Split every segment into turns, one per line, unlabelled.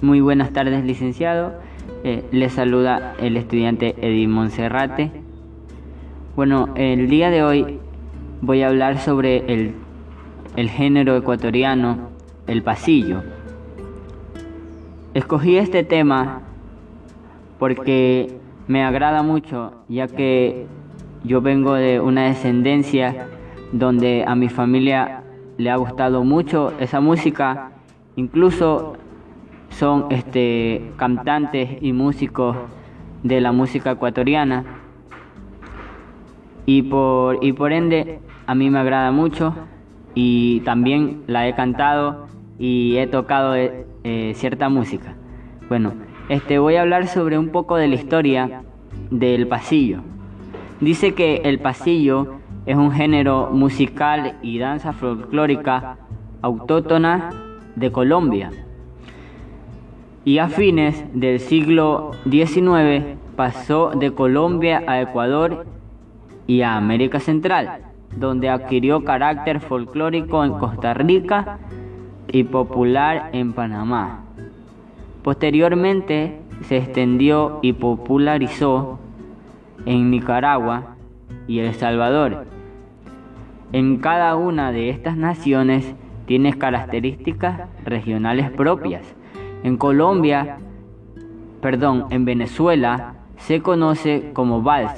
Muy buenas tardes, licenciado. Eh, les saluda el estudiante Eddie Monserrate. Bueno, el día de hoy voy a hablar sobre el, el género ecuatoriano, el pasillo. Escogí este tema porque me agrada mucho, ya que yo vengo de una descendencia donde a mi familia le ha gustado mucho esa música, incluso son este, cantantes y músicos de la música ecuatoriana y por, y por ende a mí me agrada mucho y también la he cantado y he tocado eh, eh, cierta música. Bueno, este, voy a hablar sobre un poco de la historia del pasillo. Dice que el pasillo es un género musical y danza folclórica autóctona de Colombia y a fines del siglo XIX pasó de Colombia a Ecuador y a América Central, donde adquirió carácter folclórico en Costa Rica y popular en Panamá. Posteriormente se extendió y popularizó en Nicaragua y El Salvador. En cada una de estas naciones tiene características regionales propias en Colombia, perdón, en Venezuela se conoce como vals.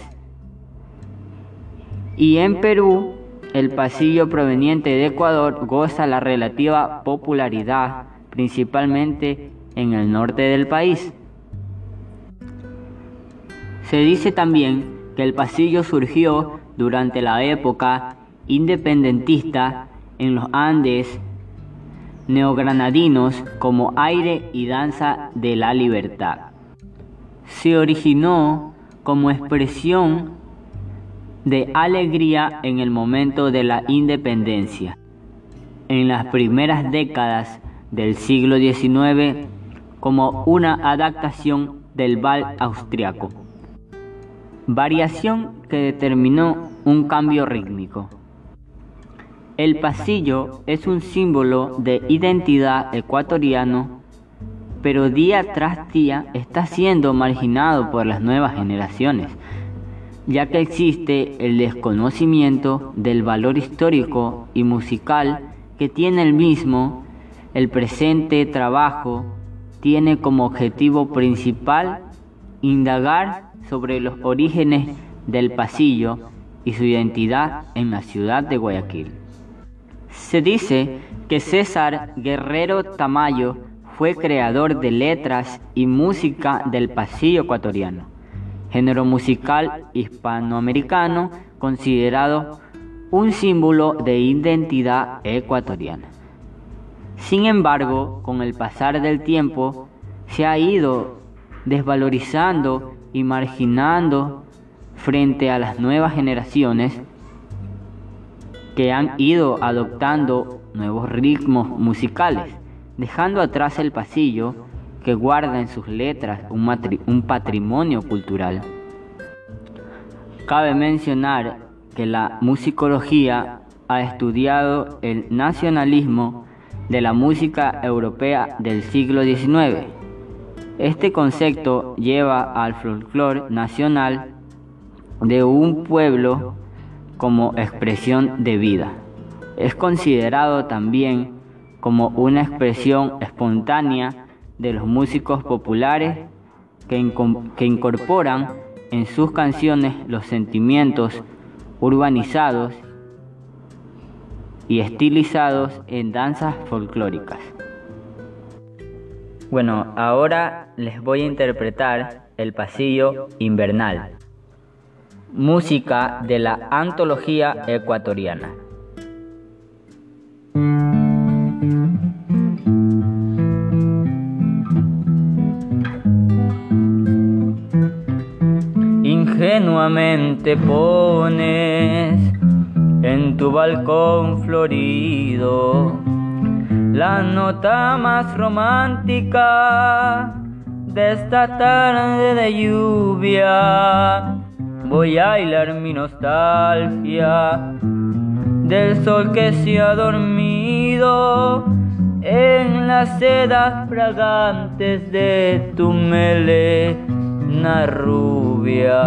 Y en Perú, el pasillo proveniente de Ecuador goza la relativa popularidad, principalmente en el norte del país. Se dice también que el pasillo surgió durante la época independentista en los Andes neogranadinos como aire y danza de la libertad. Se originó como expresión de alegría en el momento de la independencia. En las primeras décadas del siglo XIX como una adaptación del bal austriaco, variación que determinó un cambio rítmico. El pasillo es un símbolo de identidad ecuatoriano, pero día tras día está siendo marginado por las nuevas generaciones, ya que existe el desconocimiento del valor histórico y musical que tiene el mismo. El presente trabajo tiene como objetivo principal indagar sobre los orígenes del pasillo y su identidad en la ciudad de Guayaquil. Se dice que César Guerrero Tamayo fue creador de letras y música del pasillo ecuatoriano, género musical hispanoamericano considerado un símbolo de identidad ecuatoriana. Sin embargo, con el pasar del tiempo, se ha ido desvalorizando y marginando frente a las nuevas generaciones que han ido adoptando nuevos ritmos musicales, dejando atrás el pasillo que guarda en sus letras un, patrimonio cultural. Cabe mencionar que la musicología ha estudiado el nacionalismo de la música europea del siglo XIX. Este concepto lleva al folclore nacional de un pueblo como expresión de vida. Es considerado también como una expresión espontánea de los músicos populares que, que incorporan en sus canciones los sentimientos urbanizados y estilizados en danzas folclóricas. Bueno, ahora les voy a interpretar el pasillo invernal música de la antología ecuatoriana. Ingenuamente pones en tu balcón florido la nota más romántica de esta tarde de lluvia voy a hilar mi nostalgia del sol que se ha dormido en las sedas fragantes de tu melena rubia.